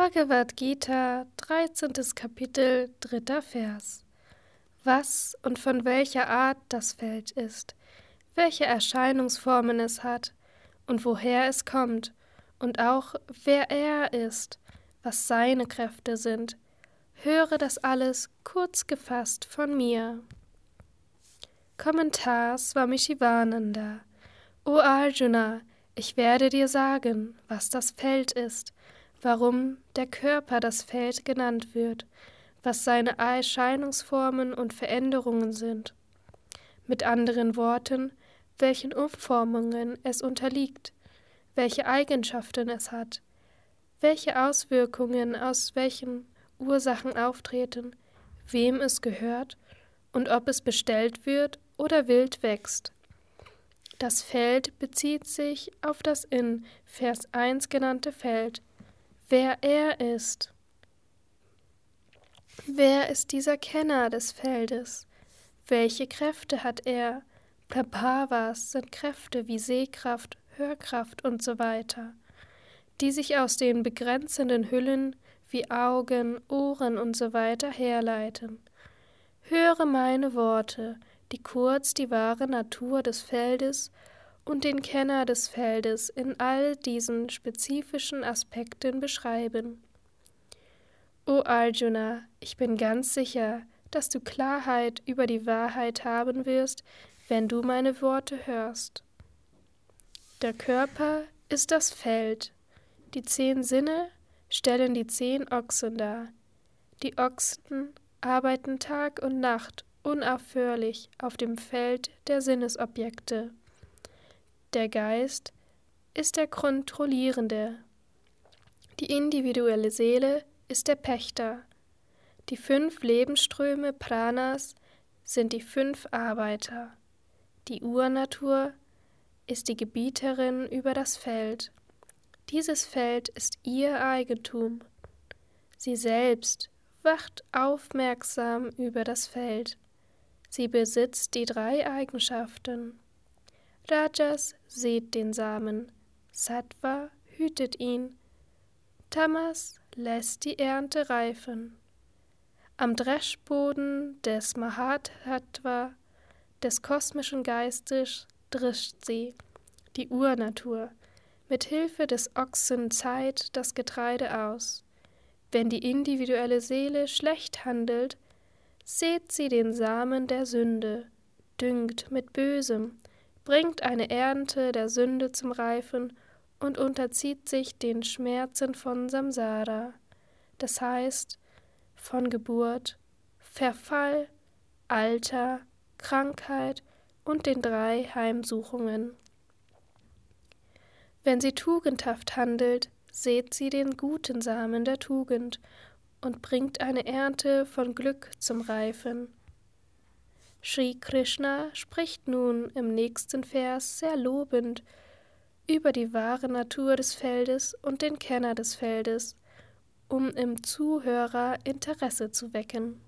Bhagavad Gita, 13. Kapitel, 3. Vers. Was und von welcher Art das Feld ist, welche Erscheinungsformen es hat und woher es kommt, und auch wer er ist, was seine Kräfte sind, höre das alles kurz gefasst von mir. Kommentar Swami Shivananda O Arjuna, ich werde dir sagen, was das Feld ist, warum der Körper das Feld genannt wird, was seine Erscheinungsformen und Veränderungen sind. Mit anderen Worten, welchen Umformungen es unterliegt, welche Eigenschaften es hat, welche Auswirkungen aus welchen Ursachen auftreten, wem es gehört und ob es bestellt wird oder wild wächst. Das Feld bezieht sich auf das in Vers 1 genannte Feld, wer er ist. Wer ist dieser Kenner des Feldes? Welche Kräfte hat er? Prabhavas sind Kräfte wie Sehkraft, Hörkraft und so weiter, die sich aus den begrenzenden Hüllen wie Augen, Ohren und so weiter herleiten. Höre meine Worte, die kurz die wahre Natur des Feldes und den Kenner des Feldes in all diesen spezifischen Aspekten beschreiben. O Arjuna, ich bin ganz sicher, dass du Klarheit über die Wahrheit haben wirst, wenn du meine Worte hörst. Der Körper ist das Feld, die zehn Sinne stellen die zehn Ochsen dar. Die Ochsen arbeiten Tag und Nacht unaufhörlich auf dem Feld der Sinnesobjekte. Der Geist ist der Kontrollierende. Die individuelle Seele ist der Pächter. Die fünf Lebensströme Pranas sind die fünf Arbeiter. Die Urnatur ist die Gebieterin über das Feld. Dieses Feld ist ihr Eigentum. Sie selbst wacht aufmerksam über das Feld. Sie besitzt die drei Eigenschaften. Rajas sät den Samen, Sattva hütet ihn, Tamas lässt die Ernte reifen. Am Dreschboden des Mahatattva, des kosmischen Geistes, drischt sie, die Urnatur, mit Hilfe des Ochsen Zeit das Getreide aus. Wenn die individuelle Seele schlecht handelt, sät sie den Samen der Sünde, düngt mit Bösem, bringt eine Ernte der Sünde zum Reifen und unterzieht sich den Schmerzen von Samsara, das heißt von Geburt, Verfall, Alter, Krankheit und den drei Heimsuchungen. Wenn sie tugendhaft handelt, sät sie den guten Samen der Tugend und bringt eine Ernte von Glück zum Reifen. Sri Krishna spricht nun im nächsten Vers sehr lobend über die wahre Natur des Feldes und den Kenner des Feldes, um im Zuhörer Interesse zu wecken.